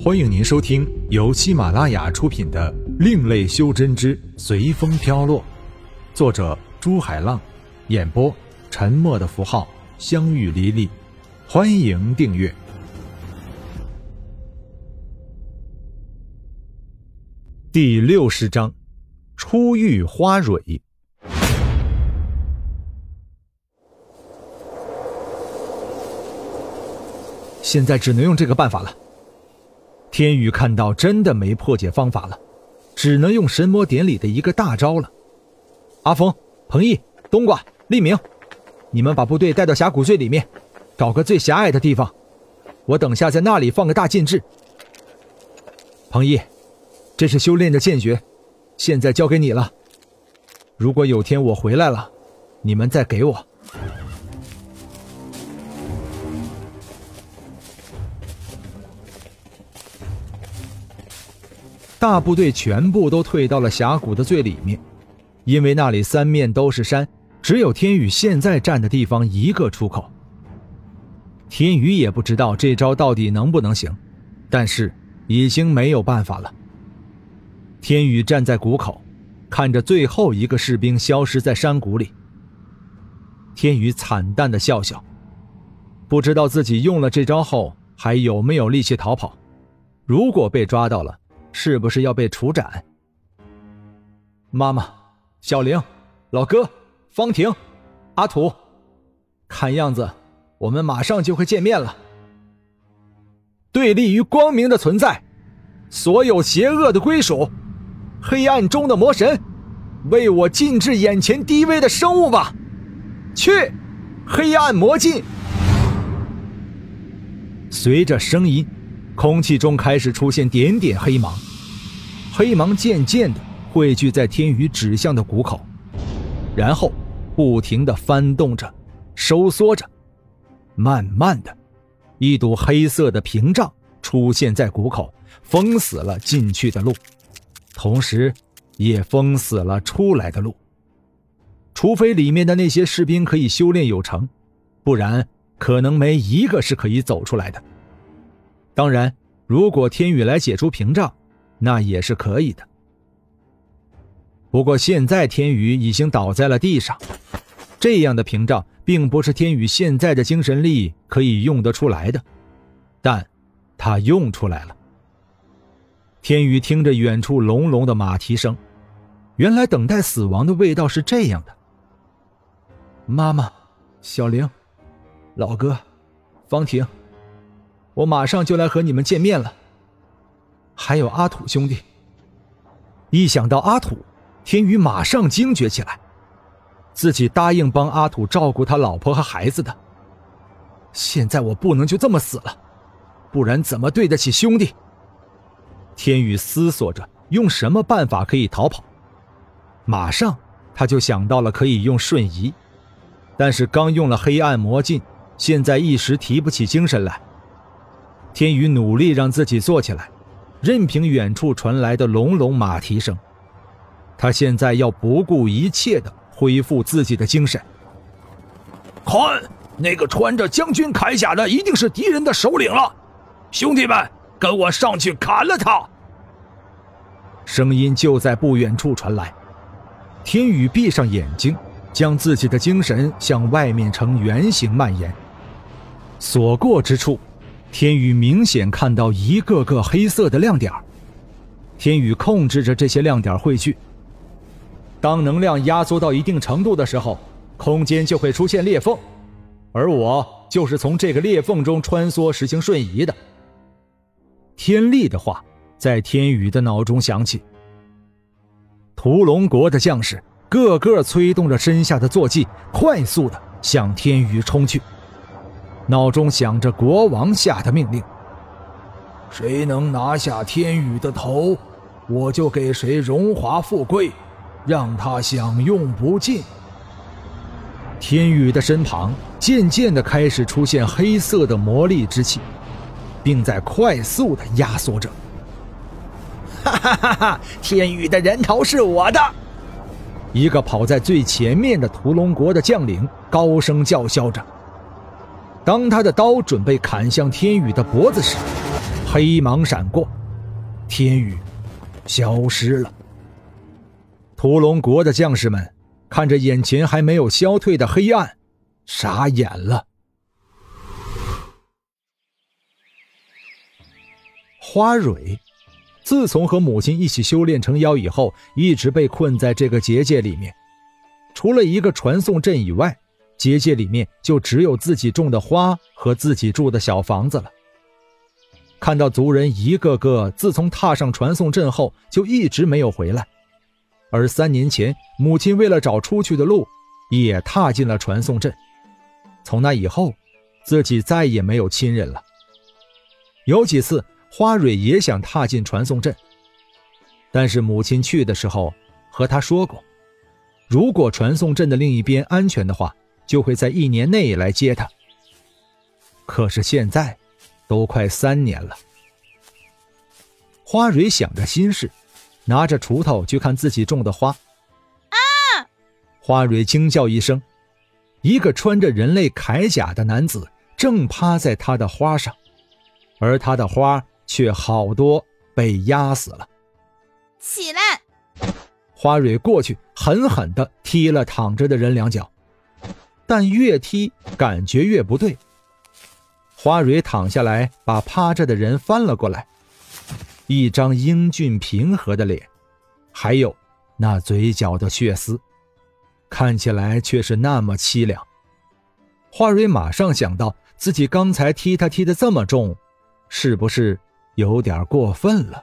欢迎您收听由喜马拉雅出品的《另类修真之随风飘落》，作者朱海浪，演播沉默的符号、相遇离离。欢迎订阅。第六十章：初遇花蕊。现在只能用这个办法了。天宇看到真的没破解方法了，只能用神魔典里的一个大招了。阿峰、彭毅、冬瓜、立明，你们把部队带到峡谷最里面，找个最狭隘的地方，我等下在那里放个大禁制。彭毅，这是修炼的剑诀，现在交给你了。如果有天我回来了，你们再给我。大部队全部都退到了峡谷的最里面，因为那里三面都是山，只有天宇现在站的地方一个出口。天宇也不知道这招到底能不能行，但是已经没有办法了。天宇站在谷口，看着最后一个士兵消失在山谷里。天宇惨淡的笑笑，不知道自己用了这招后还有没有力气逃跑。如果被抓到了，是不是要被处斩？妈妈、小玲、老哥、方婷、阿土，看样子我们马上就会见面了。对立于光明的存在，所有邪恶的归属，黑暗中的魔神，为我禁制眼前低微的生物吧！去，黑暗魔镜。随着声音。空气中开始出现点点黑芒，黑芒渐渐的汇聚在天宇指向的谷口，然后不停的翻动着，收缩着，慢慢的，一堵黑色的屏障出现在谷口，封死了进去的路，同时，也封死了出来的路。除非里面的那些士兵可以修炼有成，不然可能没一个是可以走出来的。当然，如果天宇来解除屏障，那也是可以的。不过现在天宇已经倒在了地上，这样的屏障并不是天宇现在的精神力可以用得出来的，但他用出来了。天宇听着远处隆隆的马蹄声，原来等待死亡的味道是这样的。妈妈，小玲，老哥，方婷。我马上就来和你们见面了。还有阿土兄弟。一想到阿土，天宇马上惊觉起来，自己答应帮阿土照顾他老婆和孩子的。现在我不能就这么死了，不然怎么对得起兄弟？天宇思索着用什么办法可以逃跑，马上他就想到了可以用瞬移，但是刚用了黑暗魔镜，现在一时提不起精神来。天宇努力让自己坐起来，任凭远处传来的隆隆马蹄声。他现在要不顾一切的恢复自己的精神。看，那个穿着将军铠甲的一定是敌人的首领了，兄弟们，跟我上去砍了他！声音就在不远处传来。天宇闭上眼睛，将自己的精神向外面呈圆形蔓延。所过之处。天宇明显看到一个个黑色的亮点天宇控制着这些亮点汇聚。当能量压缩到一定程度的时候，空间就会出现裂缝，而我就是从这个裂缝中穿梭实行瞬移的。天力的话在天宇的脑中响起。屠龙国的将士个个催动着身下的坐骑，快速的向天宇冲去。脑中想着国王下的命令：谁能拿下天宇的头，我就给谁荣华富贵，让他享用不尽。天宇的身旁渐渐的开始出现黑色的魔力之气，并在快速的压缩着。哈哈哈哈！天宇的人头是我的！一个跑在最前面的屠龙国的将领高声叫嚣着。当他的刀准备砍向天宇的脖子时，黑芒闪过，天宇消失了。屠龙国的将士们看着眼前还没有消退的黑暗，傻眼了。花蕊，自从和母亲一起修炼成妖以后，一直被困在这个结界里面。除了一个传送阵以外，结界里面就只有自己种的花和自己住的小房子了。看到族人一个个自从踏上传送阵后就一直没有回来，而三年前母亲为了找出去的路，也踏进了传送阵。从那以后，自己再也没有亲人了。有几次。花蕊也想踏进传送阵，但是母亲去的时候和他说过，如果传送阵的另一边安全的话，就会在一年内来接他。可是现在，都快三年了。花蕊想着心事，拿着锄头去看自己种的花。啊！花蕊惊叫一声，一个穿着人类铠甲的男子正趴在他的花上，而他的花。却好多被压死了。起来！花蕊过去狠狠地踢了躺着的人两脚，但越踢感觉越不对。花蕊躺下来，把趴着的人翻了过来，一张英俊平和的脸，还有那嘴角的血丝，看起来却是那么凄凉。花蕊马上想到自己刚才踢他踢得这么重，是不是？有点过分了。